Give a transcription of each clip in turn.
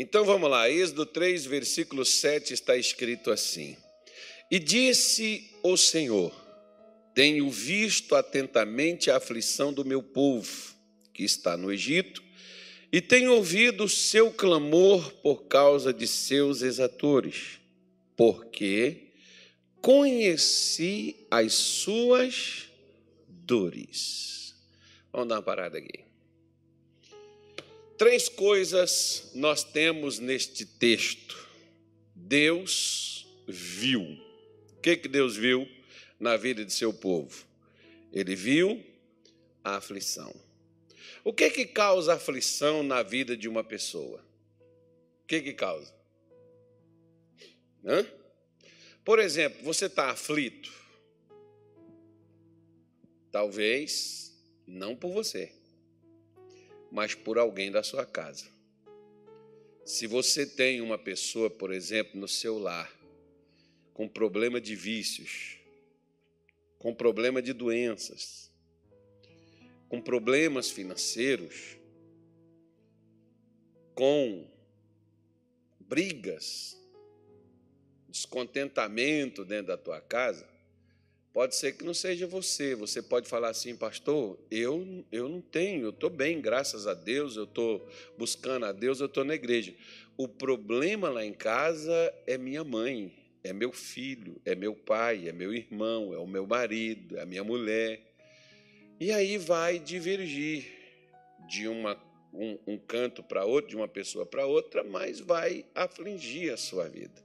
Então vamos lá, Êxodo 3, versículo 7 está escrito assim: E disse o Senhor: Tenho visto atentamente a aflição do meu povo, que está no Egito, e tenho ouvido o seu clamor por causa de seus exatores, porque conheci as suas dores. Vamos dar uma parada aqui. Três coisas nós temos neste texto. Deus viu. O que, que Deus viu na vida de seu povo? Ele viu a aflição. O que que causa aflição na vida de uma pessoa? O que que causa? Hã? Por exemplo, você está aflito? Talvez não por você, mas por alguém da sua casa. Se você tem uma pessoa, por exemplo, no seu lar, com problema de vícios, com problema de doenças, com problemas financeiros, com brigas, descontentamento dentro da tua casa, pode ser que não seja você. Você pode falar assim, pastor, eu, eu não tenho, eu estou bem, graças a Deus, eu estou buscando a Deus, eu estou na igreja. O problema lá em casa é minha mãe, é meu filho, é meu pai, é meu irmão, é o meu marido, é a minha mulher. E aí vai divergir de uma, um, um canto para outro, de uma pessoa para outra, mas vai afligir a sua vida.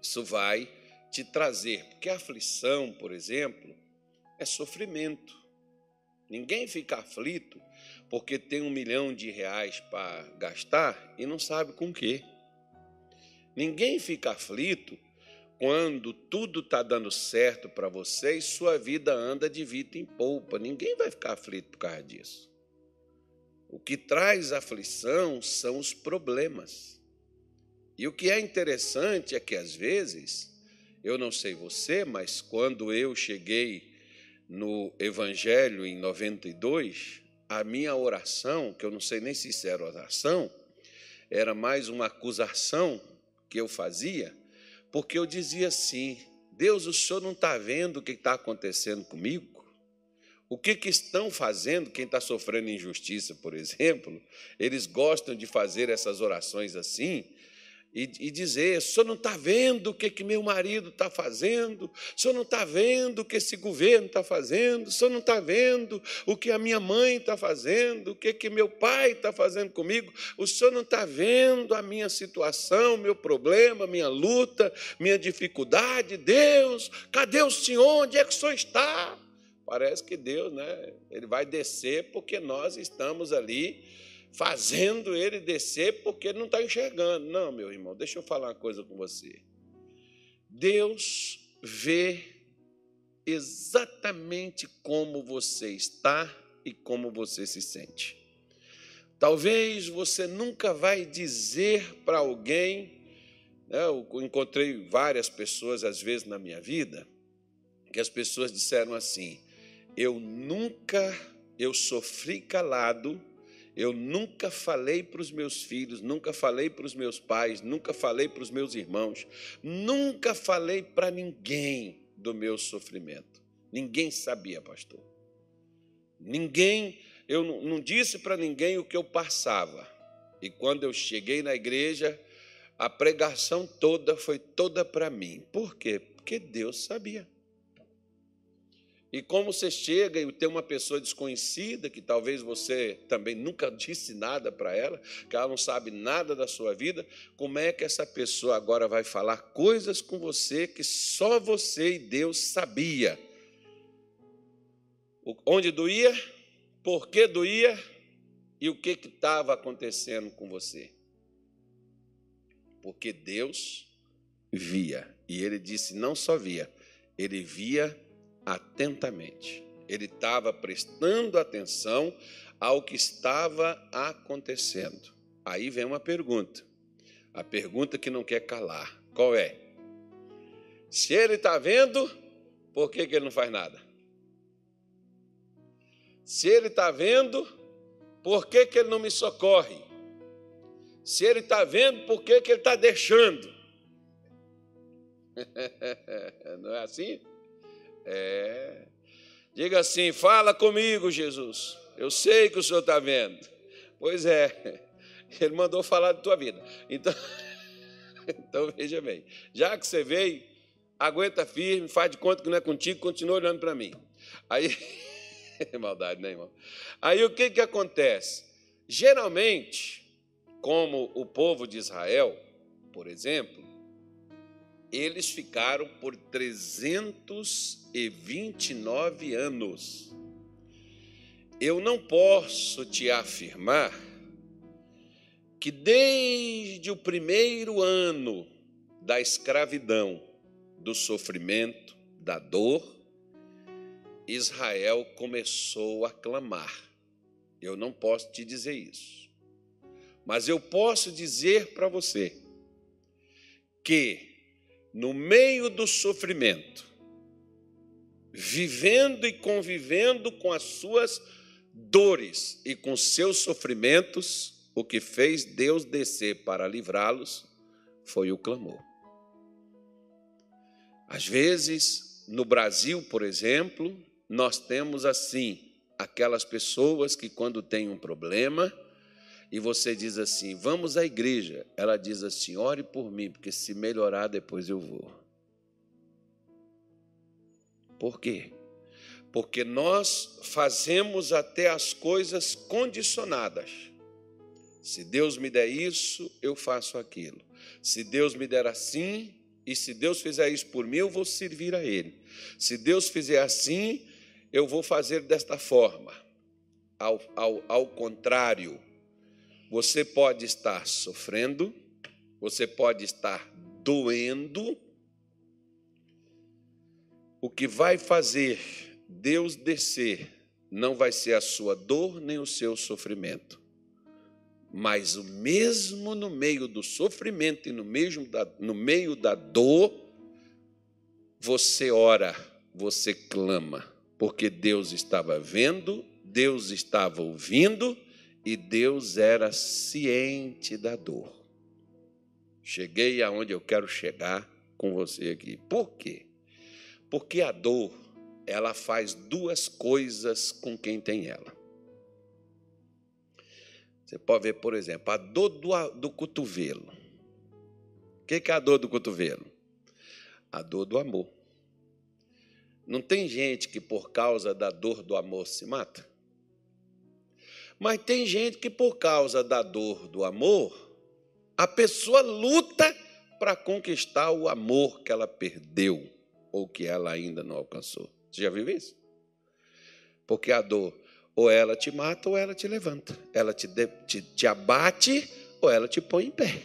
Isso vai te trazer, porque a aflição, por exemplo, é sofrimento. Ninguém fica aflito porque tem um milhão de reais para gastar e não sabe com quê. Ninguém fica aflito quando tudo está dando certo para você e sua vida anda de vita em polpa. Ninguém vai ficar aflito por causa disso. O que traz aflição são os problemas. E o que é interessante é que, às vezes, eu não sei você, mas quando eu cheguei no Evangelho em 92, a minha oração, que eu não sei nem se era oração, era mais uma acusação que eu fazia porque eu dizia assim: Deus, o senhor não está vendo o que está acontecendo comigo? O que, que estão fazendo quem está sofrendo injustiça, por exemplo? Eles gostam de fazer essas orações assim, e, dizer: o senhor não está vendo o que, que meu marido está fazendo, o senhor não está vendo o que esse governo está fazendo, o senhor não está vendo o que a minha mãe está fazendo, o que, que meu pai está fazendo comigo, o senhor não está vendo a minha situação, meu problema, minha luta, minha dificuldade. Deus, cadê o senhor? Onde é que o senhor está? Parece que Deus, né? Ele vai descer porque nós estamos ali fazendo ele descer porque ele não está enxergando. Não, meu irmão, deixa eu falar uma coisa com você. Deus vê exatamente como você está e como você se sente. Talvez você nunca vai dizer para alguém, né, eu encontrei várias pessoas às vezes na minha vida, que as pessoas disseram assim: eu nunca, eu sofri calado eu nunca falei para os meus filhos, nunca falei para os meus pais, nunca falei para os meus irmãos, nunca falei para ninguém do meu sofrimento. Ninguém sabia, pastor. Ninguém, eu não, disse para ninguém o que eu passava. E quando eu cheguei na igreja, a pregação toda foi toda para mim. Por quê? Porque Deus sabia. E como você chega e tem uma pessoa desconhecida, que talvez você também nunca disse nada para ela, que ela não sabe nada da sua vida, como é que essa pessoa agora vai falar coisas com você que só você e Deus sabia? Onde doía? Por que doía? E o que estava acontecendo com você? Porque Deus via. E ele disse: não só via, ele via atentamente. Ele estava prestando atenção ao que estava acontecendo. Aí vem uma pergunta. A pergunta que não quer calar. Qual é? Se ele está vendo, por que, que ele não faz nada? Se ele está vendo, por que, que ele não me socorre? Se ele está vendo, por que, que ele está deixando? Não é assim? É. Diga assim: fala comigo, Jesus. Eu sei que o Senhor está vendo. Pois é, ele mandou falar da tua vida. Então, então veja bem: já que você veio, aguenta firme, faz de conta que não é contigo, continua olhando para mim. Aí, maldade, né, irmão? Aí o que, que acontece? Geralmente, como o povo de Israel, por exemplo, eles ficaram por 329 anos. Eu não posso te afirmar que desde o primeiro ano da escravidão, do sofrimento, da dor, Israel começou a clamar. Eu não posso te dizer isso. Mas eu posso dizer para você que, no meio do sofrimento, vivendo e convivendo com as suas dores e com seus sofrimentos, o que fez Deus descer para livrá-los foi o clamor. Às vezes, no Brasil, por exemplo, nós temos assim aquelas pessoas que, quando têm um problema, e você diz assim: vamos à igreja. Ela diz assim: ore por mim, porque se melhorar, depois eu vou. Por quê? Porque nós fazemos até as coisas condicionadas. Se Deus me der isso, eu faço aquilo. Se Deus me der assim, e se Deus fizer isso por mim, eu vou servir a Ele. Se Deus fizer assim, eu vou fazer desta forma. Ao, ao, ao contrário, você pode estar sofrendo, você pode estar doendo. O que vai fazer Deus descer não vai ser a sua dor nem o seu sofrimento, mas o mesmo no meio do sofrimento e no, mesmo da, no meio da dor, você ora, você clama, porque Deus estava vendo, Deus estava ouvindo e Deus era ciente da dor. Cheguei aonde eu quero chegar com você aqui. Por quê? Porque a dor, ela faz duas coisas com quem tem ela. Você pode ver, por exemplo, a dor do, do cotovelo. O que é a dor do cotovelo? A dor do amor. Não tem gente que, por causa da dor do amor, se mata? Mas tem gente que, por causa da dor do amor, a pessoa luta para conquistar o amor que ela perdeu ou que ela ainda não alcançou. Você já viu isso? Porque a dor, ou ela te mata ou ela te levanta. Ela te, te, te abate ou ela te põe em pé.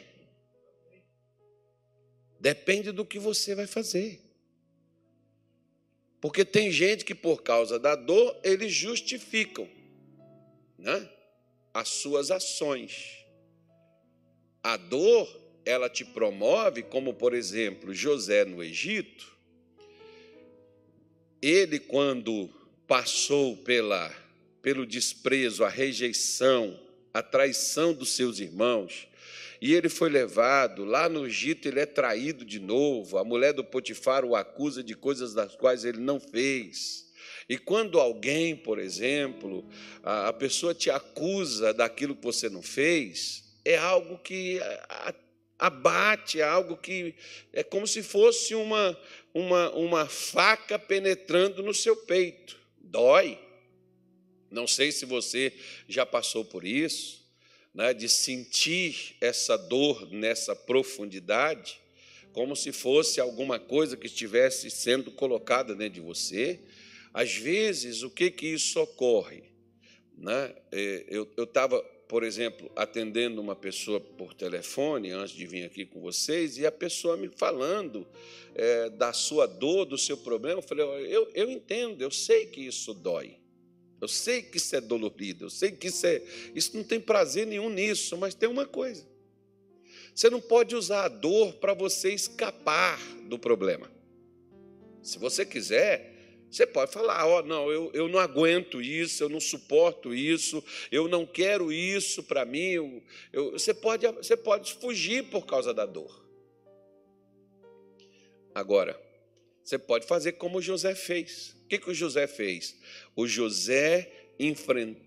Depende do que você vai fazer. Porque tem gente que, por causa da dor, eles justificam né? as suas ações. A dor, ela te promove, como por exemplo José no Egito. Ele, quando passou pela, pelo desprezo, a rejeição, a traição dos seus irmãos, e ele foi levado, lá no Egito ele é traído de novo, a mulher do Potifar o acusa de coisas das quais ele não fez. E quando alguém, por exemplo, a pessoa te acusa daquilo que você não fez, é algo que abate, é algo que é como se fosse uma, uma, uma faca penetrando no seu peito. Dói. Não sei se você já passou por isso, né, de sentir essa dor nessa profundidade, como se fosse alguma coisa que estivesse sendo colocada dentro de você às vezes, o que, que isso ocorre? Né? É, eu estava, por exemplo, atendendo uma pessoa por telefone antes de vir aqui com vocês, e a pessoa me falando é, da sua dor, do seu problema. Eu falei: eu, eu entendo, eu sei que isso dói. Eu sei que isso é dolorido, eu sei que isso é. Isso não tem prazer nenhum nisso, mas tem uma coisa. Você não pode usar a dor para você escapar do problema. Se você quiser, Você pode falar, ó, oh, não, eu, eu não aguento isso, eu não suporto isso, eu não quero isso para mim. Eu, eu, você, pode, você pode fugir por causa da dor. Agora, você pode fazer como José fez. O que, que o José fez? O José enfrentou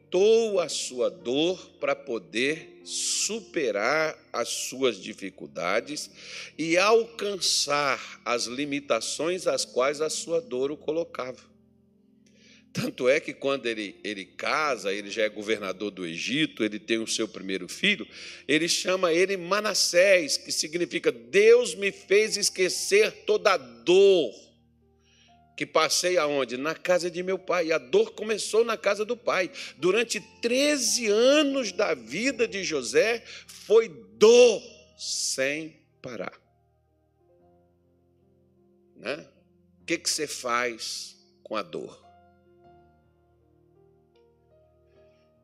a sua dor para poder superar as suas dificuldades e alcançar as limitações às quais a sua dor o colocava. Tanto é que quando ele, ele casa, ele já é governador do Egito, ele tem o seu primeiro filho, ele chama ele Manassés, que significa Deus me fez esquecer toda a dor que passei aonde? Na casa de meu pai. E a dor começou na casa do pai. Durante 13 anos da vida de José, foi dor sem parar. Né? O que, que você faz com a dor?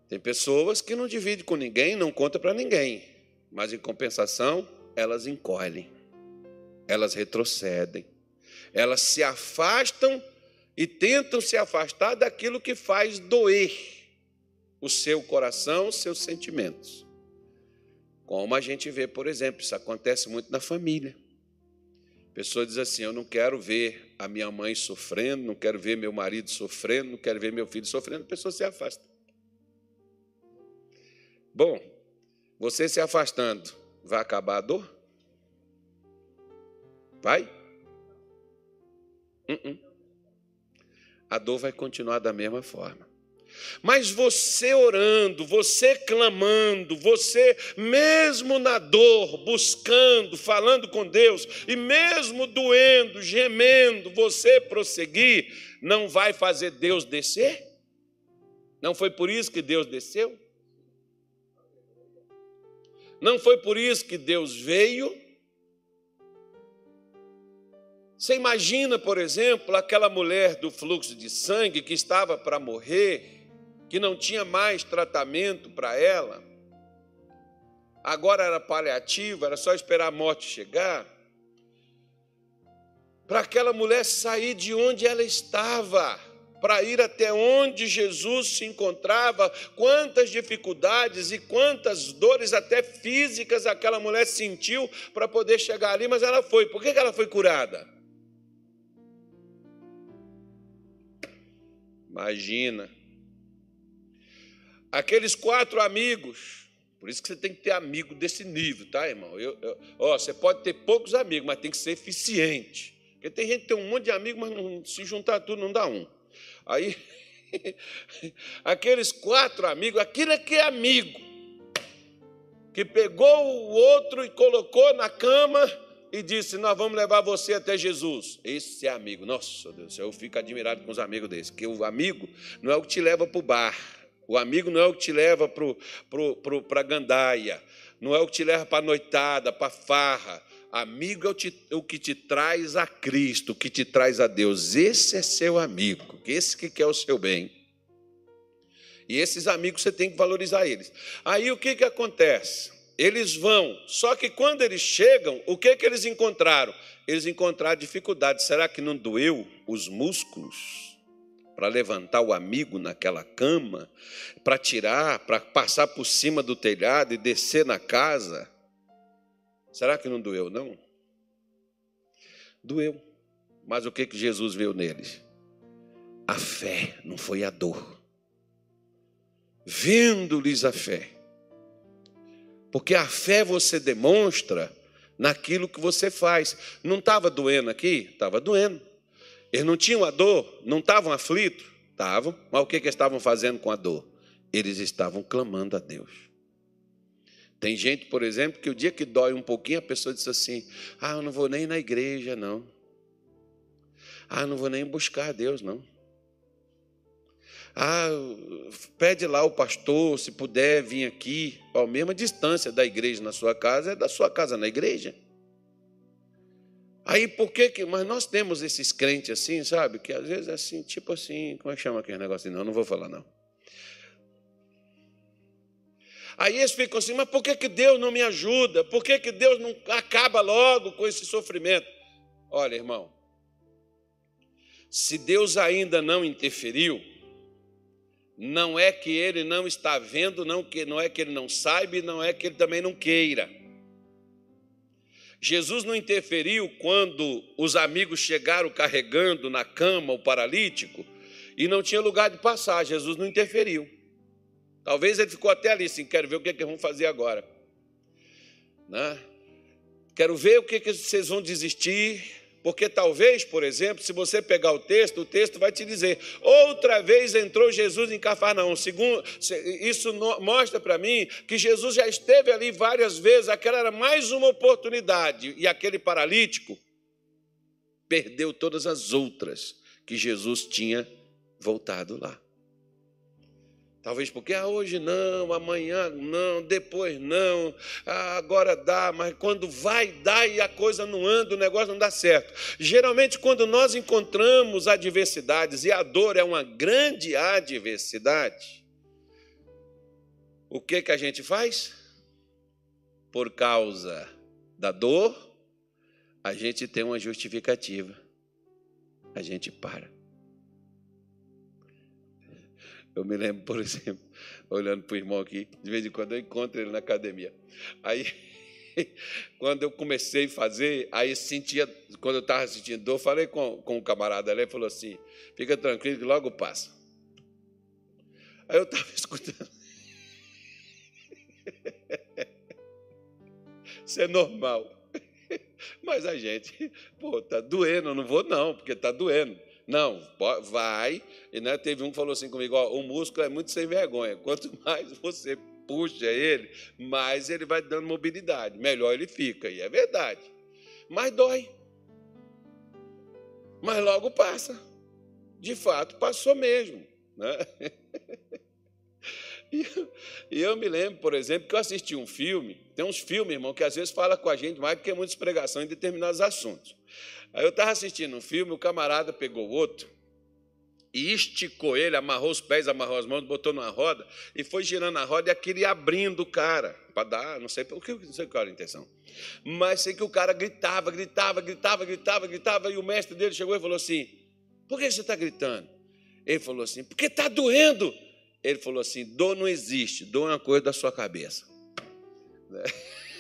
Tem pessoas que não dividem com ninguém, não conta para ninguém, mas em compensação, elas encolhem, elas retrocedem, elas se afastam e tentam se afastar daquilo que faz doer o seu coração, os seus sentimentos. Como a gente vê, por exemplo, isso acontece muito na família. A pessoa diz assim: Eu não quero ver a minha mãe sofrendo, não quero ver meu marido sofrendo, não quero ver meu filho sofrendo, a pessoa se afasta. Bom, você se afastando, vai acabar a dor? Vai? Uh -uh. A dor vai continuar da mesma forma. Mas você orando, você clamando, você mesmo na dor, buscando, falando com Deus, e mesmo doendo, gemendo, você prosseguir, não vai fazer Deus descer? Não foi por isso que Deus desceu? Não foi por isso que Deus veio. Você imagina, por exemplo, aquela mulher do fluxo de sangue que estava para morrer, que não tinha mais tratamento para ela, agora era paliativo, era só esperar a morte chegar. Para aquela mulher sair de onde ela estava para ir até onde Jesus se encontrava, quantas dificuldades e quantas dores, até físicas, aquela mulher sentiu para poder chegar ali, mas ela foi. Por que ela foi curada? Imagina. Aqueles quatro amigos, por isso que você tem que ter amigo desse nível, tá, irmão? Eu, eu, ó, você pode ter poucos amigos, mas tem que ser eficiente. Porque tem gente que tem um monte de amigos, mas não, se juntar tudo não dá um. Aí, aqueles quatro amigos, aquilo é que é amigo, que pegou o outro e colocou na cama e disse: Nós vamos levar você até Jesus. Esse é amigo. Nossa Deus, eu fico admirado com os amigos desses, que o amigo não é o que te leva para o bar, o amigo não é o que te leva para a gandaia, não é o que te leva para a noitada, para a farra. Amigo é o que te traz a Cristo, o que te traz a Deus. Esse é seu amigo, esse que quer o seu bem. E esses amigos você tem que valorizar eles. Aí o que, que acontece? Eles vão, só que quando eles chegam, o que, que eles encontraram? Eles encontraram dificuldade. Será que não doeu os músculos para levantar o amigo naquela cama, para tirar, para passar por cima do telhado e descer na casa? Será que não doeu, não? Doeu. Mas o que, que Jesus viu neles? A fé, não foi a dor. Vendo-lhes a fé. Porque a fé você demonstra naquilo que você faz. Não estava doendo aqui? Estava doendo. Eles não tinham a dor? Não estavam aflitos? Estavam. Mas o que, que estavam fazendo com a dor? Eles estavam clamando a Deus. Tem gente, por exemplo, que o dia que dói um pouquinho, a pessoa diz assim: Ah, eu não vou nem na igreja, não. Ah, eu não vou nem buscar Deus, não. Ah, pede lá o pastor, se puder vir aqui, a mesma distância da igreja na sua casa é da sua casa na igreja. Aí por que que. Mas nós temos esses crentes assim, sabe? Que às vezes é assim, tipo assim, como é que chama aquele negócio? Não, não vou falar, não. Aí eles ficam assim, mas por que, que Deus não me ajuda? Por que, que Deus não acaba logo com esse sofrimento? Olha, irmão, Se Deus ainda não interferiu, não é que ele não está vendo, não, que, não é que ele não saiba, não é que ele também não queira. Jesus não interferiu quando os amigos chegaram carregando na cama o paralítico e não tinha lugar de passar. Jesus não interferiu. Talvez ele ficou até ali, assim, quero ver o que, é que vão fazer agora. Né? Quero ver o que, é que vocês vão desistir. Porque talvez, por exemplo, se você pegar o texto, o texto vai te dizer: outra vez entrou Jesus em Cafarnaum. Segundo, isso mostra para mim que Jesus já esteve ali várias vezes, aquela era mais uma oportunidade, e aquele paralítico perdeu todas as outras que Jesus tinha voltado lá. Talvez porque ah, hoje não, amanhã não, depois não, ah, agora dá, mas quando vai dar e a coisa não anda, o negócio não dá certo. Geralmente, quando nós encontramos adversidades, e a dor é uma grande adversidade, o que, que a gente faz? Por causa da dor, a gente tem uma justificativa, a gente para. Eu me lembro, por exemplo, olhando para o irmão aqui, de vez em quando eu encontro ele na academia. Aí, quando eu comecei a fazer, aí sentia, quando eu estava sentindo dor, falei com, com um camarada ali, ele falou assim: fica tranquilo que logo passa. Aí eu estava escutando. Isso é normal. Mas a gente, pô, tá doendo, eu não vou não, porque tá doendo. Não, vai. E né, teve um que falou assim comigo: ó, o músculo é muito sem vergonha. Quanto mais você puxa ele, mais ele vai dando mobilidade. Melhor ele fica. E é verdade. Mas dói. Mas logo passa. De fato, passou mesmo. Né? E eu, me lembro, por exemplo, que eu assisti um filme. Tem uns filmes, irmão, que às vezes fala com a gente mais do que muitas pregações em determinados assuntos. Aí eu estava assistindo um filme, o camarada pegou outro e esticou ele, amarrou os pés, amarrou as mãos, botou numa roda e foi girando a roda e aquele abrindo o cara para dar, não sei por que, não sei qual era a intenção. Mas sei que o cara gritava, gritava, gritava, gritava, gritava e o mestre dele chegou e falou assim: "Por que você está gritando?" Ele falou assim: "Porque está doendo." Ele falou assim: "Dor não existe, dor é uma coisa da sua cabeça." Né?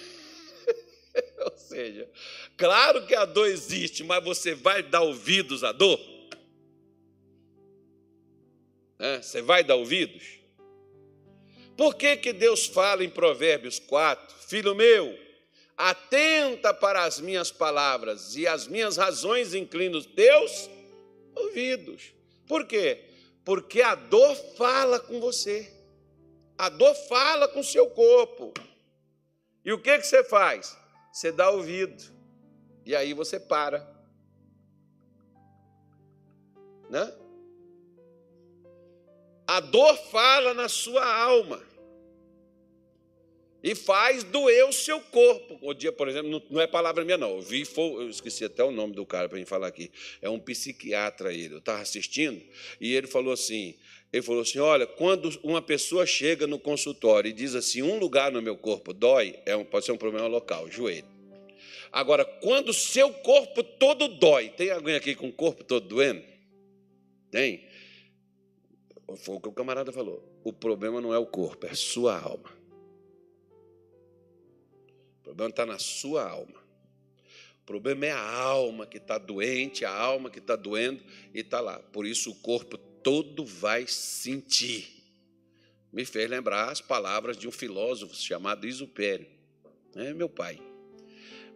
Ou seja, claro que a dor existe, mas você vai dar ouvidos à dor? É, você vai dar ouvidos? Por que, que Deus fala em Provérbios 4, filho meu, atenta para as minhas palavras e as minhas razões inclina os teus ouvidos? Por quê? Porque a dor fala com você, a dor fala com o seu corpo. E o que, que você faz? Você dá ouvido. E aí você para. Né? A dor fala na sua alma e faz doer o seu corpo. O dia, por exemplo, não é palavra minha, não. Eu vi, eu esqueci até o nome do cara para mim falar aqui. É um psiquiatra ele. Eu estava assistindo e ele falou assim: ele falou assim: olha, quando uma pessoa chega no consultório e diz assim, um lugar no meu corpo dói, é um, pode ser um problema local, joelho. Agora, quando seu corpo todo dói, tem alguém aqui com o corpo todo doendo? Tem? Foi o que o camarada falou. O problema não é o corpo, é a sua alma. O problema está na sua alma. O problema é a alma que está doente, a alma que está doendo e está lá. Por isso o corpo todo vai sentir. Me fez lembrar as palavras de um filósofo chamado Isupério, é meu pai.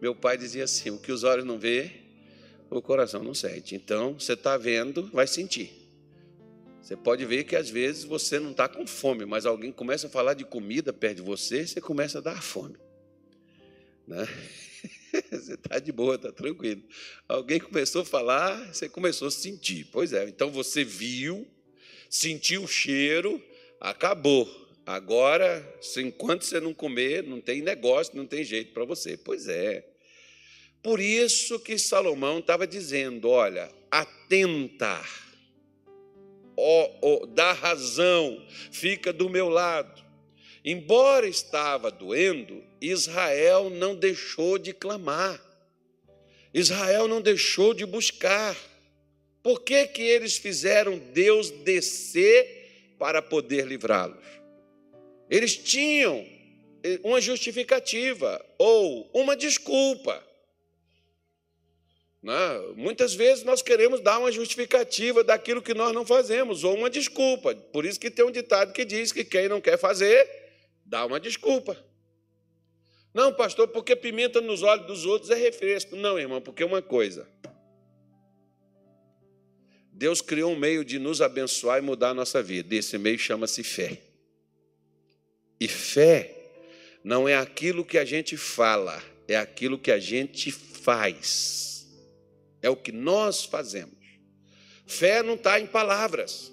Meu pai dizia assim: o que os olhos não vê, o coração não sente. Então, você está vendo, vai sentir. Você pode ver que às vezes você não está com fome, mas alguém começa a falar de comida perto de você, você começa a dar fome. Né? Você está de boa, está tranquilo. Alguém começou a falar, você começou a sentir. Pois é, então você viu, sentiu o cheiro, acabou. Agora, enquanto você não comer, não tem negócio, não tem jeito para você. Pois é. Por isso que Salomão estava dizendo: olha, atenta, ó, dá razão, fica do meu lado. Embora estava doendo, Israel não deixou de clamar, Israel não deixou de buscar. Por que, que eles fizeram Deus descer para poder livrá-los? Eles tinham uma justificativa ou uma desculpa. Né? Muitas vezes nós queremos dar uma justificativa daquilo que nós não fazemos, ou uma desculpa. Por isso que tem um ditado que diz que quem não quer fazer, dá uma desculpa. Não, pastor, porque pimenta nos olhos dos outros é refresco. Não, irmão, porque uma coisa. Deus criou um meio de nos abençoar e mudar a nossa vida. Esse meio chama-se fé. E fé não é aquilo que a gente fala, é aquilo que a gente faz. É o que nós fazemos. Fé não está em palavras.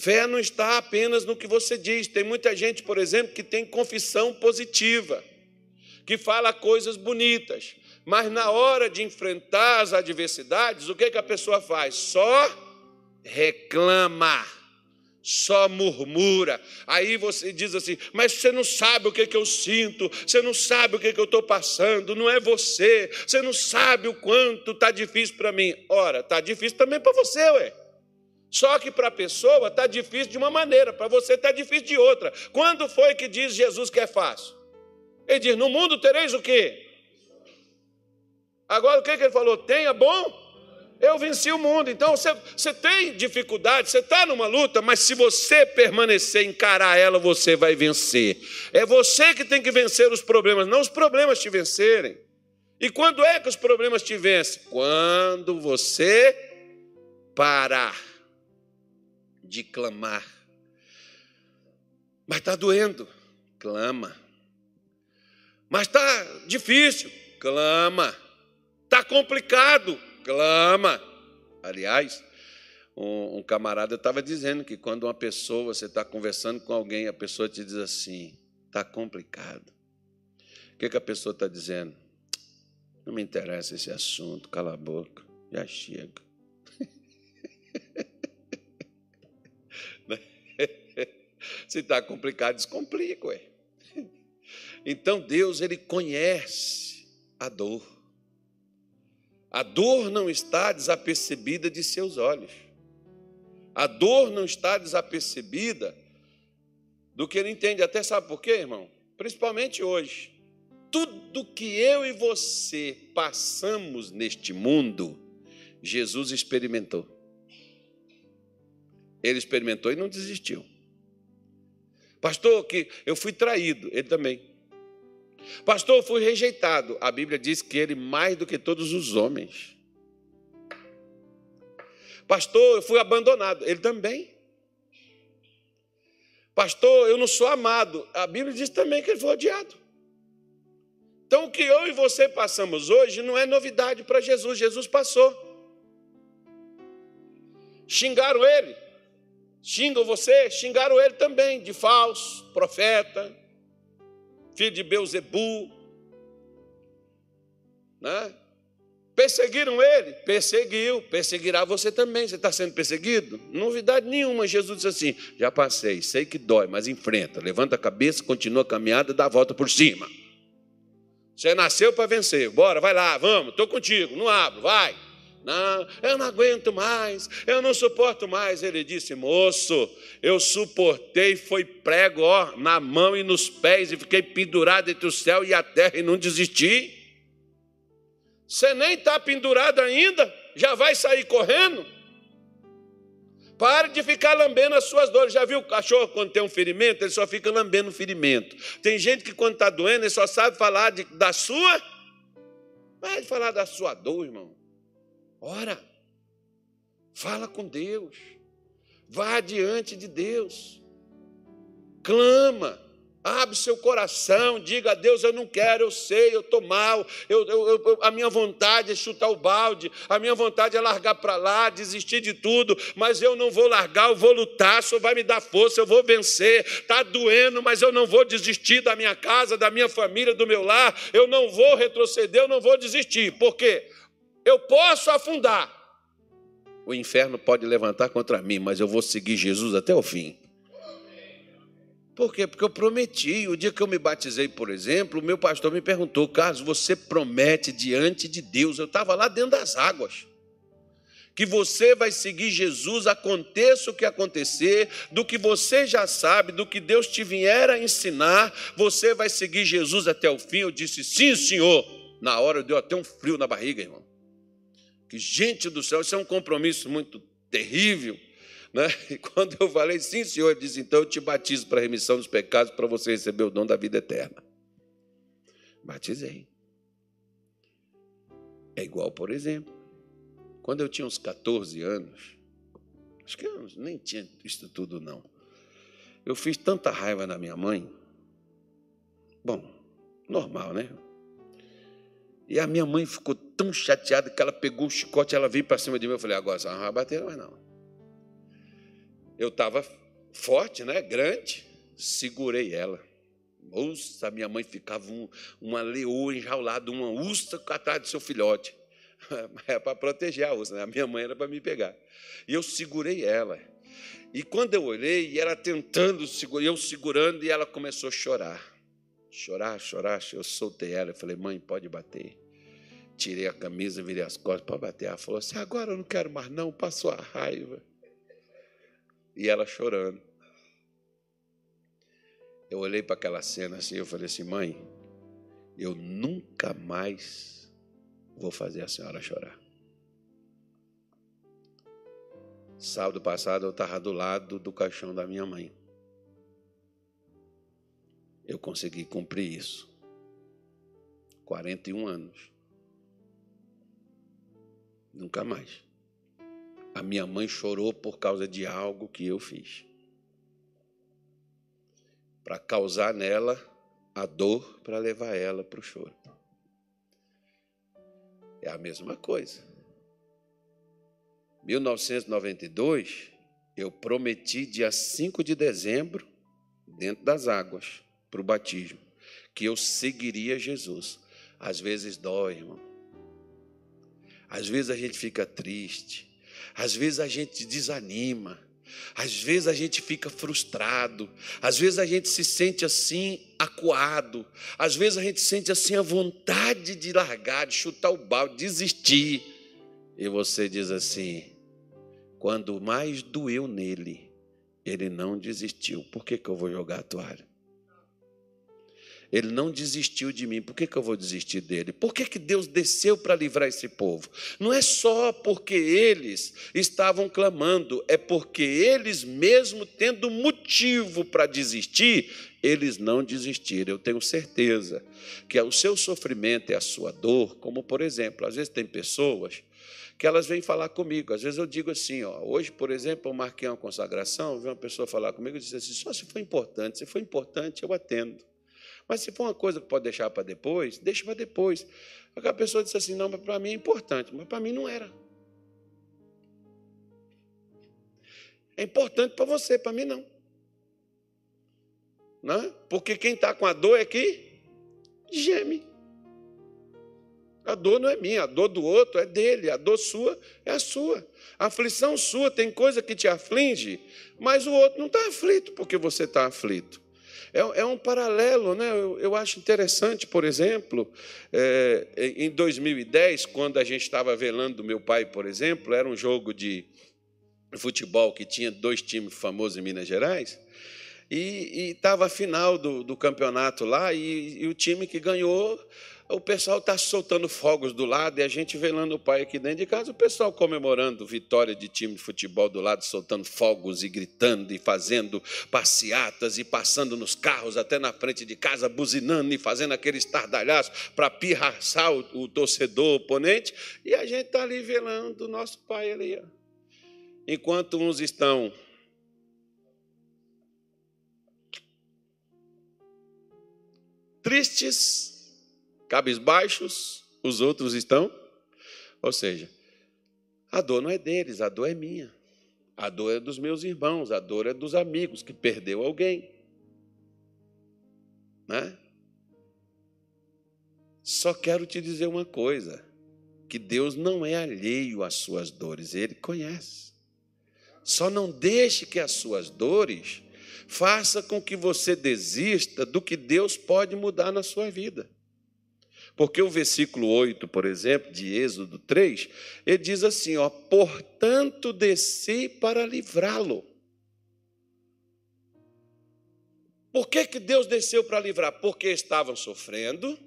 Fé não está apenas no que você diz. Tem muita gente, por exemplo, que tem confissão positiva, que fala coisas bonitas, mas na hora de enfrentar as adversidades, o que, que a pessoa faz? Só reclama só murmura. Aí você diz assim: Mas você não sabe o que, que eu sinto, você não sabe o que, que eu estou passando, não é você, você não sabe o quanto está difícil para mim. Ora, está difícil também para você, ué. Só que para a pessoa está difícil de uma maneira, para você está difícil de outra. Quando foi que diz Jesus que é fácil? Ele diz: No mundo tereis o quê? Agora o que, que ele falou? Tenha bom eu venci o mundo. Então você, você tem dificuldade, você está numa luta, mas se você permanecer, encarar ela, você vai vencer. É você que tem que vencer os problemas, não os problemas te vencerem. E quando é que os problemas te vencem? Quando você parar de clamar. Mas está doendo, clama. Mas está difícil, clama. Está complicado, clama. Aliás, um, um camarada estava dizendo que quando uma pessoa, você está conversando com alguém, a pessoa te diz assim: está complicado. O que, que a pessoa está dizendo? Não me interessa esse assunto, cala a boca, já chega. Se está complicado, descomplica, ué. Então Deus, Ele conhece a dor. A dor não está desapercebida de seus olhos. A dor não está desapercebida do que ele entende. Até sabe por quê, irmão? Principalmente hoje. Tudo que eu e você passamos neste mundo, Jesus experimentou. Ele experimentou e não desistiu. Pastor, que eu fui traído, ele também. Pastor, eu fui rejeitado. A Bíblia diz que ele mais do que todos os homens. Pastor, eu fui abandonado. Ele também. Pastor, eu não sou amado. A Bíblia diz também que ele foi odiado. Então, o que eu e você passamos hoje não é novidade para Jesus. Jesus passou. Xingaram ele. Xingam você, xingaram ele também, de falso, profeta, filho de Beuzebu. Né? Perseguiram ele? Perseguiu. Perseguirá você também. Você está sendo perseguido? Novidade nenhuma. Jesus disse assim: já passei, sei que dói, mas enfrenta. Levanta a cabeça, continua a caminhada, dá a volta por cima. Você nasceu para vencer. Bora, vai lá, vamos, estou contigo, não abro, vai. Não, eu não aguento mais, eu não suporto mais. Ele disse: Moço, eu suportei, foi prego ó, na mão e nos pés, e fiquei pendurado entre o céu e a terra e não desisti. Você nem está pendurado ainda, já vai sair correndo? Pare de ficar lambendo as suas dores. Já viu o cachorro quando tem um ferimento? Ele só fica lambendo o ferimento. Tem gente que quando está doendo, ele só sabe falar de, da sua. Vai falar da sua dor, irmão. Ora, fala com Deus, vá diante de Deus, clama, abre seu coração, diga a Deus: Eu não quero, eu sei, eu estou mal, eu, eu, eu, a minha vontade é chutar o balde, a minha vontade é largar para lá, desistir de tudo, mas eu não vou largar, eu vou lutar, Senhor vai me dar força, eu vou vencer. Está doendo, mas eu não vou desistir da minha casa, da minha família, do meu lar, eu não vou retroceder, eu não vou desistir, por quê? Eu posso afundar. O inferno pode levantar contra mim, mas eu vou seguir Jesus até o fim. Por quê? Porque eu prometi. O dia que eu me batizei, por exemplo, o meu pastor me perguntou: Carlos, você promete diante de Deus? Eu estava lá dentro das águas. que você vai seguir Jesus, aconteça o que acontecer, do que você já sabe, do que Deus te vier a ensinar, você vai seguir Jesus até o fim. Eu disse, sim, Senhor. Na hora deu até um frio na barriga, irmão. Que gente do céu, isso é um compromisso muito terrível. Né? E quando eu falei, sim, Senhor, ele disse, então eu te batizo para a remissão dos pecados, para você receber o dom da vida eterna. Batizei. É igual, por exemplo, quando eu tinha uns 14 anos, acho que eu nem tinha isso tudo, não. Eu fiz tanta raiva na minha mãe. Bom, normal, né? E a minha mãe ficou tão chateada que ela pegou o chicote, ela veio para cima de mim. Eu falei, agora você não vai bater mais não. Eu estava forte, né? Grande, segurei ela. Moça, minha mãe ficava um, uma leoa enjaulada, uma ursa atrás do seu filhote. É para proteger a ursa, né? A minha mãe era para me pegar. E eu segurei ela. E quando eu olhei, ela tentando, eu segurando, e ela começou a chorar. Chorar, chorar, eu soltei ela. Eu falei, mãe, pode bater. Tirei a camisa, virei as costas para bater. Ela falou assim: agora eu não quero mais, não, passou a raiva. E ela chorando. Eu olhei para aquela cena assim, eu falei assim, mãe, eu nunca mais vou fazer a senhora chorar. Sábado passado eu estava do lado do caixão da minha mãe. Eu consegui cumprir isso. 41 anos. Nunca mais. A minha mãe chorou por causa de algo que eu fiz para causar nela a dor para levar ela para o choro. É a mesma coisa. 1992, eu prometi dia 5 de dezembro, dentro das águas, para o batismo, que eu seguiria Jesus. Às vezes dói, irmão. Às vezes a gente fica triste. Às vezes a gente desanima. Às vezes a gente fica frustrado, às vezes a gente se sente assim acuado, às vezes a gente sente assim a vontade de largar, de chutar o balde, desistir. E você diz assim: quando mais doeu nele, ele não desistiu. Por que, que eu vou jogar a toalha? Ele não desistiu de mim, por que, que eu vou desistir dele? Por que, que Deus desceu para livrar esse povo? Não é só porque eles estavam clamando, é porque eles, mesmo tendo motivo para desistir, eles não desistiram. Eu tenho certeza que o seu sofrimento e a sua dor, como por exemplo, às vezes tem pessoas que elas vêm falar comigo. Às vezes eu digo assim, ó, hoje, por exemplo, eu marquei uma consagração, vi uma pessoa falar comigo e disse assim, só se for importante, se for importante, eu atendo. Mas se for uma coisa que pode deixar para depois, deixa para depois. Aquela pessoa disse assim: não, para mim é importante, mas para mim não era. É importante para você, para mim não. não é? Porque quem está com a dor é que geme. A dor não é minha, a dor do outro é dele, a dor sua é a sua. A aflição sua tem coisa que te aflige, mas o outro não está aflito porque você está aflito. É, é um paralelo, né? Eu, eu, acho interessante, por exemplo, é, em 2010, quando a gente estava velando do meu pai, por exemplo, era um jogo de futebol que tinha dois times famosos em Minas Gerais, e estava a final do, do campeonato lá, e, e o time que ganhou o pessoal está soltando fogos do lado e a gente velando o pai aqui dentro de casa, o pessoal comemorando vitória de time de futebol do lado, soltando fogos e gritando e fazendo passeatas e passando nos carros até na frente de casa, buzinando e fazendo aquele estardalhaço para pirraçar o, o torcedor oponente, e a gente está ali velando o nosso pai ali. Ó. Enquanto uns estão tristes, cabisbaixos, os outros estão. Ou seja, a dor não é deles, a dor é minha. A dor é dos meus irmãos, a dor é dos amigos que perdeu alguém. Né? Só quero te dizer uma coisa: que Deus não é alheio às suas dores, Ele conhece. Só não deixe que as suas dores faça com que você desista do que Deus pode mudar na sua vida. Porque o versículo 8, por exemplo, de Êxodo 3, ele diz assim: ó, portanto desci para livrá-lo. Por que, que Deus desceu para livrar? Porque estavam sofrendo,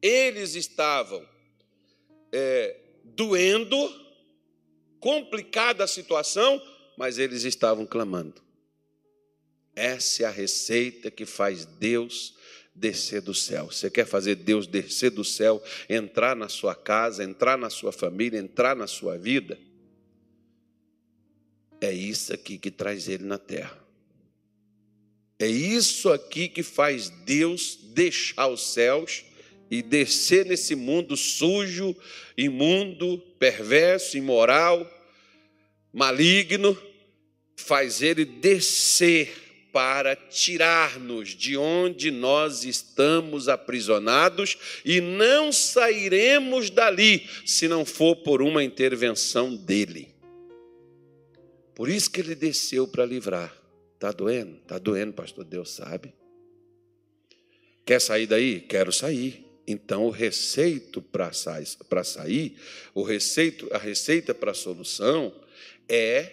eles estavam é, doendo, complicada a situação, mas eles estavam clamando. Essa é a receita que faz Deus descer do céu. Você quer fazer Deus descer do céu, entrar na sua casa, entrar na sua família, entrar na sua vida? É isso aqui que traz ele na terra. É isso aqui que faz Deus deixar os céus e descer nesse mundo sujo, imundo, perverso, imoral, maligno, faz ele descer para tirar-nos de onde nós estamos aprisionados e não sairemos dali se não for por uma intervenção dele. Por isso que ele desceu para livrar. Está doendo? Está doendo, pastor. Deus sabe. Quer sair daí? Quero sair. Então, o receito para sair, o receito, a receita para a solução é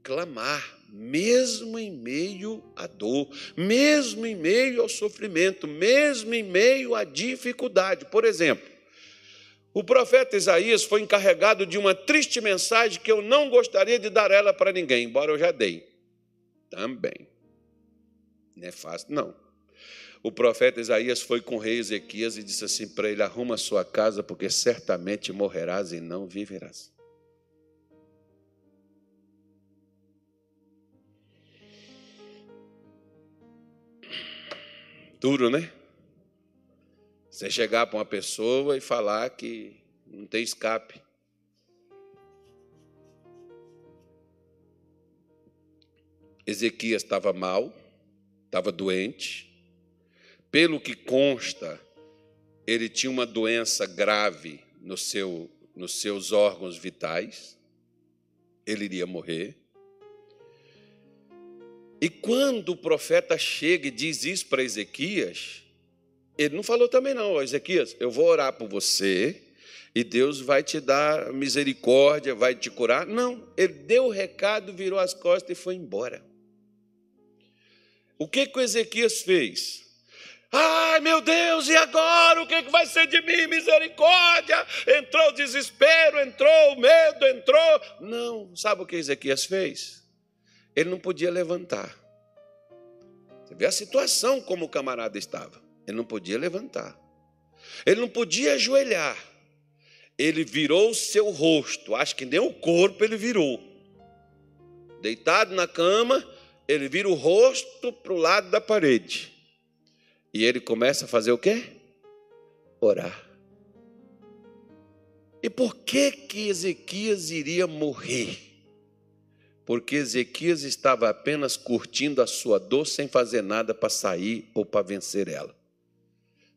clamar, mesmo em meio à dor, mesmo em meio ao sofrimento, mesmo em meio à dificuldade. Por exemplo, o profeta Isaías foi encarregado de uma triste mensagem que eu não gostaria de dar ela para ninguém, embora eu já dei. Também. Não é fácil, não. O profeta Isaías foi com o rei Ezequias e disse assim para ele: Arruma sua casa, porque certamente morrerás e não viverás. Duro, né? Você chegar para uma pessoa e falar que não tem escape. Ezequias estava mal, estava doente, pelo que consta, ele tinha uma doença grave no seu, nos seus órgãos vitais, ele iria morrer. E quando o profeta chega e diz isso para Ezequias, ele não falou também não, Ezequias, eu vou orar por você e Deus vai te dar misericórdia, vai te curar. Não, ele deu o recado, virou as costas e foi embora. O que que o Ezequias fez? Ai meu Deus, e agora? O que vai ser de mim? Misericórdia! Entrou o desespero, entrou o medo, entrou. Não, sabe o que Ezequias fez? Ele não podia levantar. Você vê a situação como o camarada estava. Ele não podia levantar. Ele não podia ajoelhar. Ele virou o seu rosto, acho que nem o corpo ele virou. Deitado na cama, ele vira o rosto para o lado da parede. E ele começa a fazer o quê? Orar. E por que que Ezequias iria morrer? Porque Ezequias estava apenas curtindo a sua dor sem fazer nada para sair ou para vencer ela.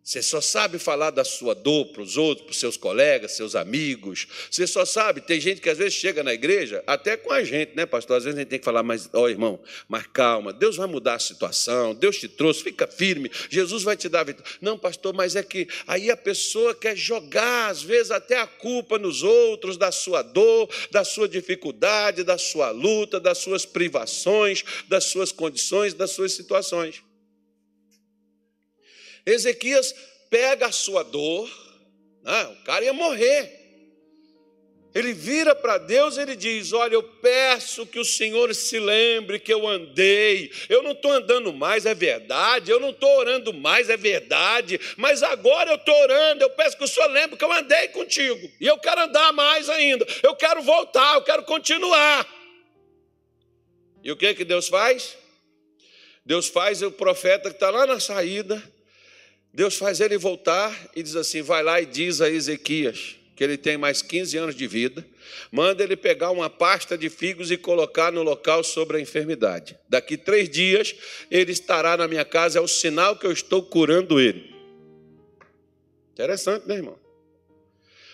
Você só sabe falar da sua dor para os outros, para os seus colegas, seus amigos. Você só sabe, tem gente que às vezes chega na igreja, até com a gente, né, pastor? Às vezes a gente tem que falar, mas, ó irmão, mas calma, Deus vai mudar a situação, Deus te trouxe, fica firme, Jesus vai te dar vitória. Não, pastor, mas é que aí a pessoa quer jogar, às vezes, até a culpa nos outros, da sua dor, da sua dificuldade, da sua luta, das suas privações, das suas condições, das suas situações. Ezequias pega a sua dor, né? o cara ia morrer. Ele vira para Deus e ele diz: Olha, eu peço que o Senhor se lembre que eu andei. Eu não estou andando mais, é verdade. Eu não estou orando mais, é verdade. Mas agora eu estou orando. Eu peço que o Senhor lembre que eu andei contigo. E eu quero andar mais ainda. Eu quero voltar, eu quero continuar. E o que que Deus faz? Deus faz o profeta que está lá na saída Deus faz ele voltar e diz assim: vai lá e diz a Ezequias que ele tem mais 15 anos de vida, manda ele pegar uma pasta de figos e colocar no local sobre a enfermidade. Daqui três dias ele estará na minha casa, é o sinal que eu estou curando ele. Interessante, né, irmão?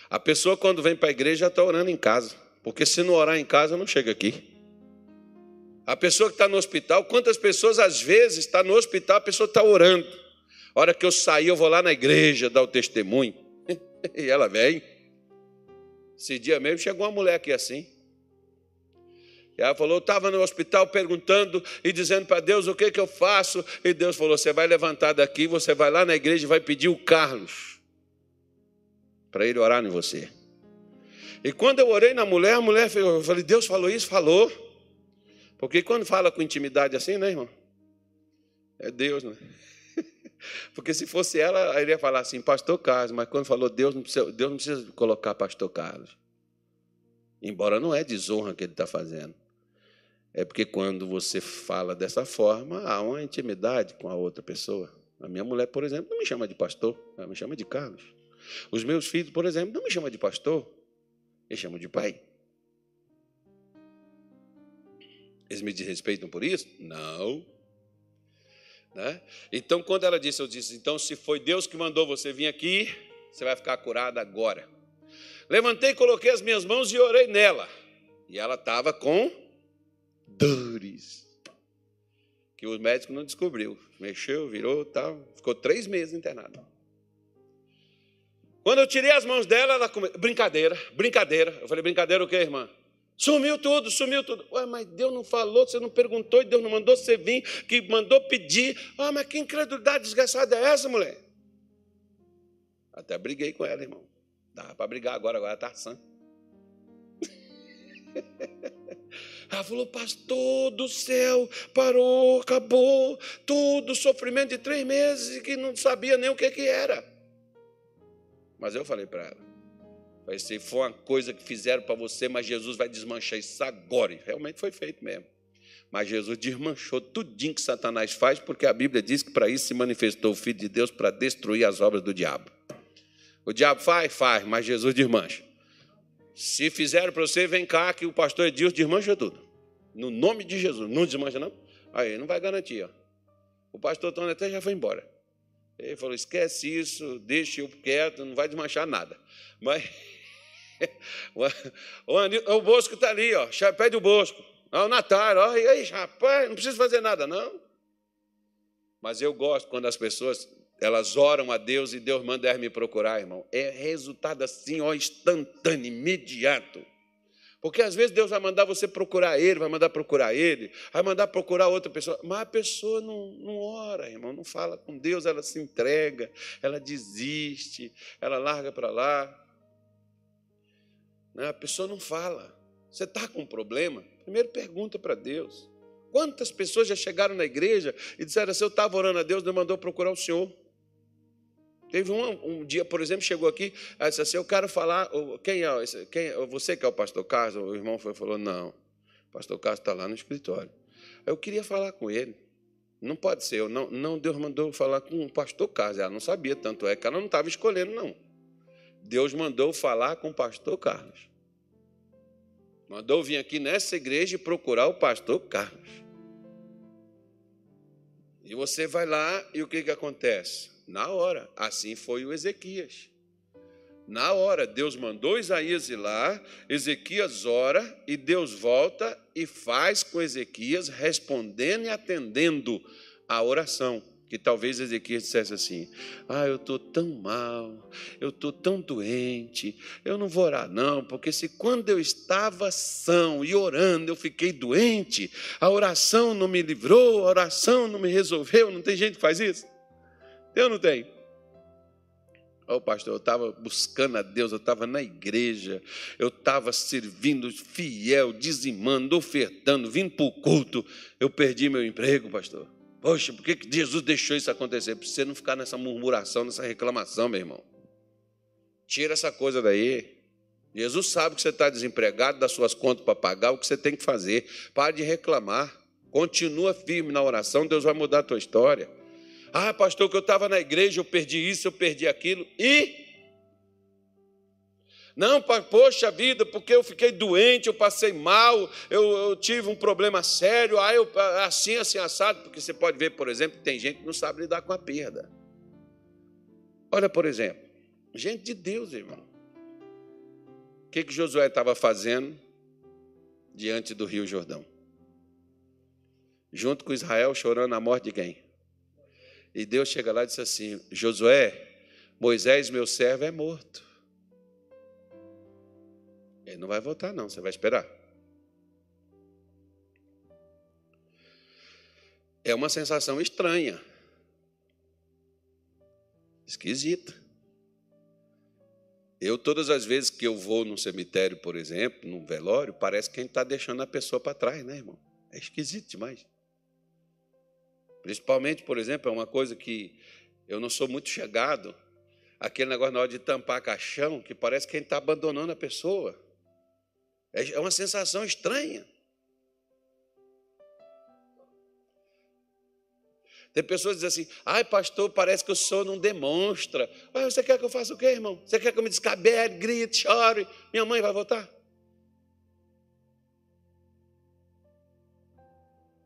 A pessoa, quando vem para a igreja, já está orando em casa, porque se não orar em casa, não chega aqui. A pessoa que está no hospital, quantas pessoas às vezes está no hospital, a pessoa está orando. A hora que eu sair, eu vou lá na igreja dar o testemunho. e ela vem. Esse dia mesmo chegou uma mulher aqui assim. E ela falou: estava no hospital perguntando e dizendo para Deus o que, que eu faço. E Deus falou: você vai levantar daqui, você vai lá na igreja e vai pedir o Carlos para ele orar em você. E quando eu orei na mulher, a mulher, eu falei: Deus falou isso? Falou. Porque quando fala com intimidade assim, né, irmão? É Deus, né? Porque se fosse ela, ele ia falar assim, Pastor Carlos, mas quando falou Deus, não precisa, Deus não precisa colocar Pastor Carlos. Embora não é desonra que ele está fazendo. É porque quando você fala dessa forma, há uma intimidade com a outra pessoa. A minha mulher, por exemplo, não me chama de pastor, ela me chama de Carlos. Os meus filhos, por exemplo, não me chamam de pastor, eles chamam de pai. Eles me desrespeitam por isso? Não. Né? Então, quando ela disse, eu disse: então, se foi Deus que mandou você vir aqui, você vai ficar curada agora. Levantei, coloquei as minhas mãos e orei nela. E ela estava com dores. Que o médico não descobriu. Mexeu, virou, tal. Ficou três meses internada. Quando eu tirei as mãos dela, ela come... brincadeira, brincadeira. Eu falei, brincadeira o quê, irmã? Sumiu tudo, sumiu tudo. Ué, mas Deus não falou, você não perguntou, e Deus não mandou você vir, que mandou pedir. Ah, mas que incredulidade desgraçada é essa, mulher? Até briguei com ela, irmão. Dava para brigar agora, agora está sã. Ela falou, pastor do céu, parou, acabou, tudo, sofrimento de três meses que não sabia nem o que, que era. Mas eu falei para ela, Vai ser, foi uma coisa que fizeram para você, mas Jesus vai desmanchar isso agora. E realmente foi feito mesmo. Mas Jesus desmanchou tudinho que Satanás faz, porque a Bíblia diz que para isso se manifestou o Filho de Deus para destruir as obras do diabo. O diabo faz? Faz, mas Jesus desmancha. Se fizeram para você, vem cá que o pastor Edilson desmancha tudo. No nome de Jesus. Não desmancha, não? Aí, não vai garantir. Ó. O pastor Tony até já foi embora. Ele falou: esquece isso, deixa eu quieto, não vai desmanchar nada. Mas o, o Bosco está ali, ó. Pede o Bosco. Ó, o Natário, ó, e aí, rapaz, não precisa fazer nada, não. Mas eu gosto quando as pessoas elas oram a Deus e Deus manda me procurar, irmão. É resultado assim, ó, instantâneo, imediato. Porque às vezes Deus vai mandar você procurar ele, vai mandar procurar ele, vai mandar procurar outra pessoa, mas a pessoa não, não ora, irmão, não fala com Deus, ela se entrega, ela desiste, ela larga para lá. Né? A pessoa não fala. Você está com um problema? Primeiro pergunta para Deus. Quantas pessoas já chegaram na igreja e disseram assim: Eu estava orando a Deus, Deus mandou procurar o Senhor. Teve um, um dia, por exemplo, chegou aqui, ela disse assim: Eu quero falar. Quem é, quem é você que é o pastor Carlos? O irmão foi, falou: Não, o pastor Carlos está lá no escritório. Eu queria falar com ele. Não pode ser, eu não, não, Deus mandou falar com o pastor Carlos. Ela não sabia, tanto é que ela não estava escolhendo, não. Deus mandou falar com o pastor Carlos. Mandou vir aqui nessa igreja e procurar o pastor Carlos. E você vai lá e o que, que acontece? Na hora. Assim foi o Ezequias. Na hora, Deus mandou Isaías ir lá, Ezequias ora e Deus volta e faz com Ezequias respondendo e atendendo a oração que talvez Ezequias dissesse assim: Ah, eu estou tão mal, eu estou tão doente, eu não vou orar, não, porque se quando eu estava são e orando eu fiquei doente, a oração não me livrou, a oração não me resolveu. Não tem gente que faz isso? Tem ou não tem? Ô oh, pastor, eu estava buscando a Deus, eu estava na igreja, eu estava servindo fiel, dizimando, ofertando, vindo para o culto, eu perdi meu emprego, pastor. Poxa, por que Jesus deixou isso acontecer? Para você não ficar nessa murmuração, nessa reclamação, meu irmão. Tira essa coisa daí. Jesus sabe que você está desempregado, das suas contas para pagar, o que você tem que fazer. Pare de reclamar. Continua firme na oração, Deus vai mudar a tua história. Ah, pastor, que eu estava na igreja, eu perdi isso, eu perdi aquilo. E não, poxa vida, porque eu fiquei doente, eu passei mal, eu, eu tive um problema sério, ah, eu, assim, assim, assado, porque você pode ver, por exemplo, que tem gente que não sabe lidar com a perda. Olha, por exemplo, gente de Deus, irmão. O que, que Josué estava fazendo diante do Rio Jordão? Junto com Israel, chorando a morte de quem? E Deus chega lá e diz assim: Josué, Moisés, meu servo, é morto. Ele não vai voltar, não, você vai esperar. É uma sensação estranha, esquisita. Eu, todas as vezes que eu vou num cemitério, por exemplo, num velório, parece que a gente está deixando a pessoa para trás, né, irmão? É esquisito demais. Principalmente, por exemplo, é uma coisa que eu não sou muito chegado, aquele negócio na hora de tampar caixão, que parece que a gente está abandonando a pessoa. É, é uma sensação estranha. Tem pessoas que dizem assim: ai, pastor, parece que o senhor não demonstra. Mas você quer que eu faça o quê, irmão? Você quer que eu me descabele, grite, chore? Minha mãe vai voltar?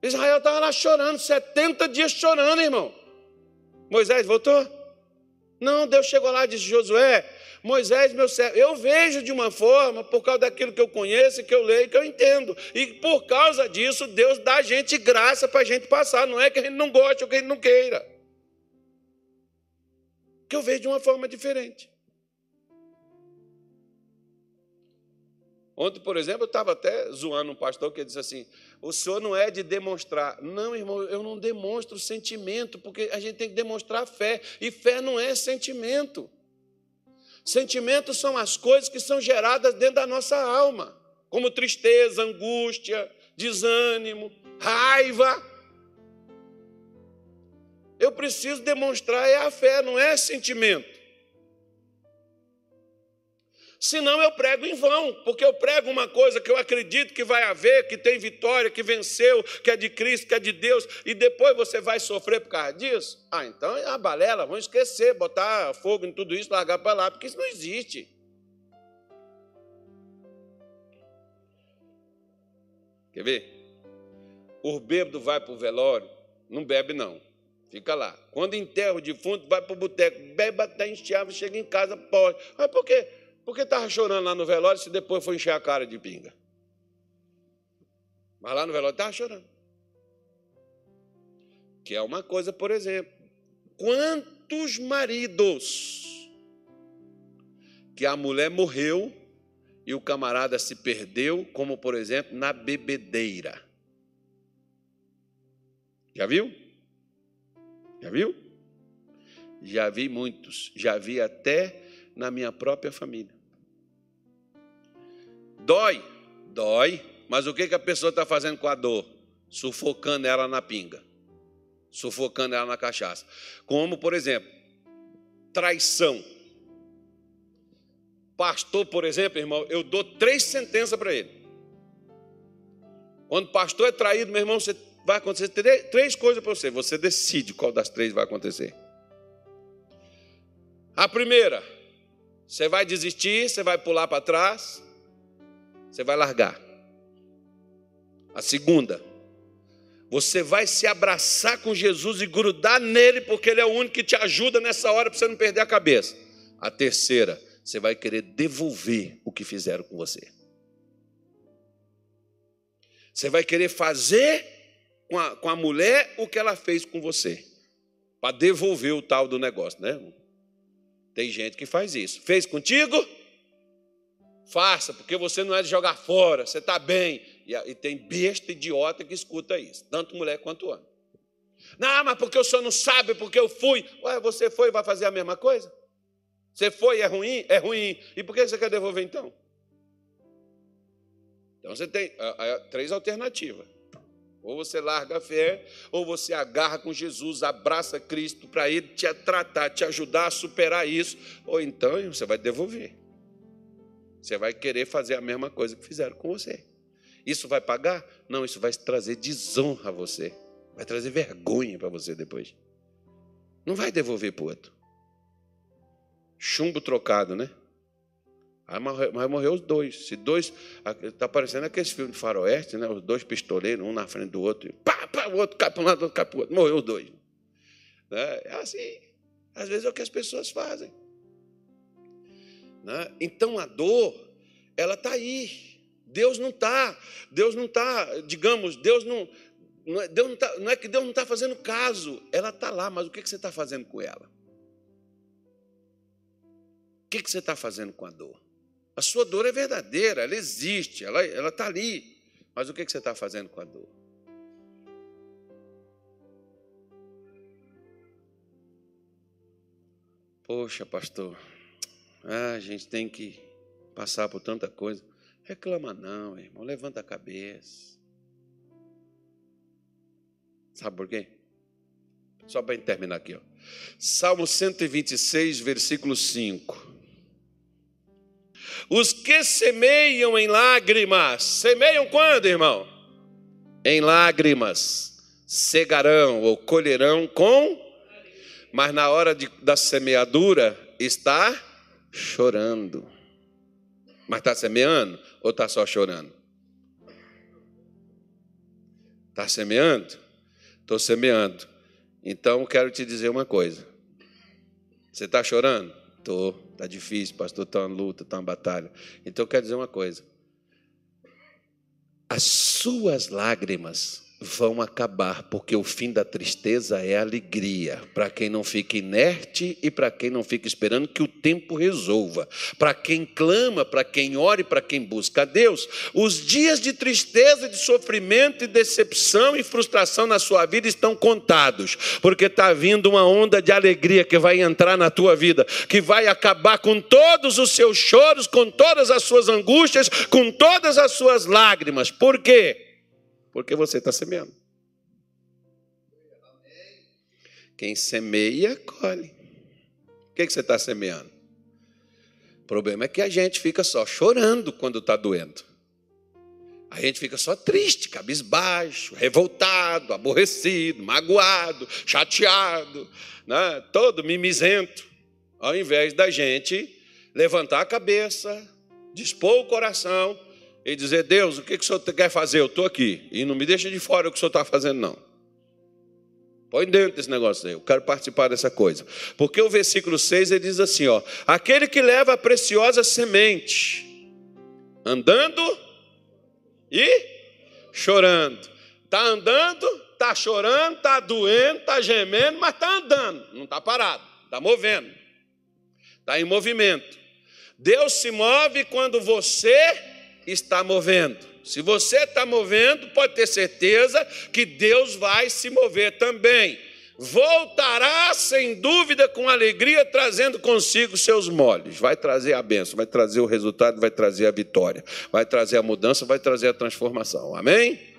Israel estava lá chorando, 70 dias chorando, irmão. Moisés voltou? Não, Deus chegou lá e disse: Josué, Moisés, meu servo, eu vejo de uma forma, por causa daquilo que eu conheço, que eu leio, que eu entendo. E por causa disso, Deus dá a gente graça para a gente passar. Não é que a gente não goste ou que a gente não queira. Que eu vejo de uma forma diferente. Ontem, por exemplo, eu estava até zoando um pastor que disse assim: o senhor não é de demonstrar. Não, irmão, eu não demonstro sentimento, porque a gente tem que demonstrar fé. E fé não é sentimento. Sentimentos são as coisas que são geradas dentro da nossa alma, como tristeza, angústia, desânimo, raiva. Eu preciso demonstrar é a fé, não é sentimento. Senão eu prego em vão, porque eu prego uma coisa que eu acredito que vai haver, que tem vitória, que venceu, que é de Cristo, que é de Deus, e depois você vai sofrer por causa disso? Ah, então é a balela, vamos esquecer, botar fogo em tudo isso, largar para lá, porque isso não existe. Quer ver? O bêbado vai para o velório, não bebe não, fica lá. Quando enterra o defunto, vai para o boteco, bebe até enxerga, chega em casa, pode. Mas por quê? Por que estava chorando lá no velório se depois foi encher a cara de pinga? Mas lá no velório estava chorando. Que é uma coisa, por exemplo. Quantos maridos que a mulher morreu e o camarada se perdeu, como por exemplo na bebedeira? Já viu? Já viu? Já vi muitos, já vi até na minha própria família. Dói, dói, mas o que, que a pessoa está fazendo com a dor? Sufocando ela na pinga, sufocando ela na cachaça. Como, por exemplo, traição. Pastor, por exemplo, irmão, eu dou três sentenças para ele. Quando pastor é traído, meu irmão, você vai acontecer três, coisas para você. Você decide qual das três vai acontecer. A primeira, você vai desistir, você vai pular para trás, você vai largar. A segunda, você vai se abraçar com Jesus e grudar nele, porque ele é o único que te ajuda nessa hora para você não perder a cabeça. A terceira, você vai querer devolver o que fizeram com você. Você vai querer fazer com a, com a mulher o que ela fez com você, para devolver o tal do negócio, né? Tem gente que faz isso. Fez contigo? Faça, porque você não é de jogar fora, você está bem. E, tem besta idiota que escuta isso, tanto mulher quanto homem. Não, mas porque o senhor não sabe, porque eu fui. Ué, você foi e vai fazer a mesma coisa? Você foi é ruim? É ruim. E por que você quer devolver então? Então você tem três alternativas. Ou você larga a fé, ou você agarra com Jesus, abraça Cristo para Ele te tratar, te ajudar a superar isso, ou então você vai devolver. Você vai querer fazer a mesma coisa que fizeram com você. Isso vai pagar? Não, isso vai trazer desonra a você. Vai trazer vergonha para você depois. Não vai devolver para o outro. Chumbo trocado, né? Mas morreu os dois. Se dois. Está parecendo aqueles filmes de faroeste, né? Os dois pistoleiros, um na frente do outro. E pá, pá, o outro cai para um lado, o outro cai para o outro. Morreu os dois. Né? É assim. Às vezes é o que as pessoas fazem. Né? Então a dor, ela está aí. Deus não está. Deus não está, digamos, Deus não. Não é, Deus não, tá, não é que Deus não está fazendo caso, ela está lá, mas o que, que você está fazendo com ela? O que, que você está fazendo com a dor? A sua dor é verdadeira, ela existe, ela está ali, mas o que, que você está fazendo com a dor? Poxa, pastor, ah, a gente tem que passar por tanta coisa. Reclama não, irmão, levanta a cabeça. Sabe por quê? Só para terminar aqui, ó. Salmo 126, versículo 5. Os que semeiam em lágrimas, semeiam quando, irmão? Em lágrimas, cegarão ou colherão com, mas na hora de, da semeadura está chorando. Mas está semeando ou está só chorando? Está semeando? Estou semeando. Então quero te dizer uma coisa. Você está chorando? Estou. Está difícil, pastor. Está uma luta, está uma batalha. Então quero dizer uma coisa. As suas lágrimas vão acabar, porque o fim da tristeza é alegria, para quem não fica inerte e para quem não fica esperando que o tempo resolva, para quem clama, para quem ora e para quem busca a Deus. Os dias de tristeza, de sofrimento e decepção e frustração na sua vida estão contados, porque está vindo uma onda de alegria que vai entrar na tua vida, que vai acabar com todos os seus choros, com todas as suas angústias, com todas as suas lágrimas. Por quê? Porque você está semeando. Quem semeia, colhe. O que, que você está semeando? O problema é que a gente fica só chorando quando está doendo. A gente fica só triste, cabisbaixo, revoltado, aborrecido, magoado, chateado, né? todo mimizento, ao invés da gente levantar a cabeça, dispor o coração e dizer: Deus, o que, que o senhor quer fazer? Eu estou aqui. E não me deixa de fora o que o senhor está fazendo, não. Põe dentro desse negócio aí, eu quero participar dessa coisa. Porque o versículo 6 ele diz assim: ó, aquele que leva a preciosa semente, andando e chorando. Está andando, está chorando, está doendo, está gemendo, mas está andando, não está parado, está movendo, está em movimento. Deus se move quando você está movendo. Se você está movendo, pode ter certeza que Deus vai se mover também. Voltará sem dúvida com alegria, trazendo consigo seus molhos. Vai trazer a bênção, vai trazer o resultado, vai trazer a vitória, vai trazer a mudança, vai trazer a transformação. Amém?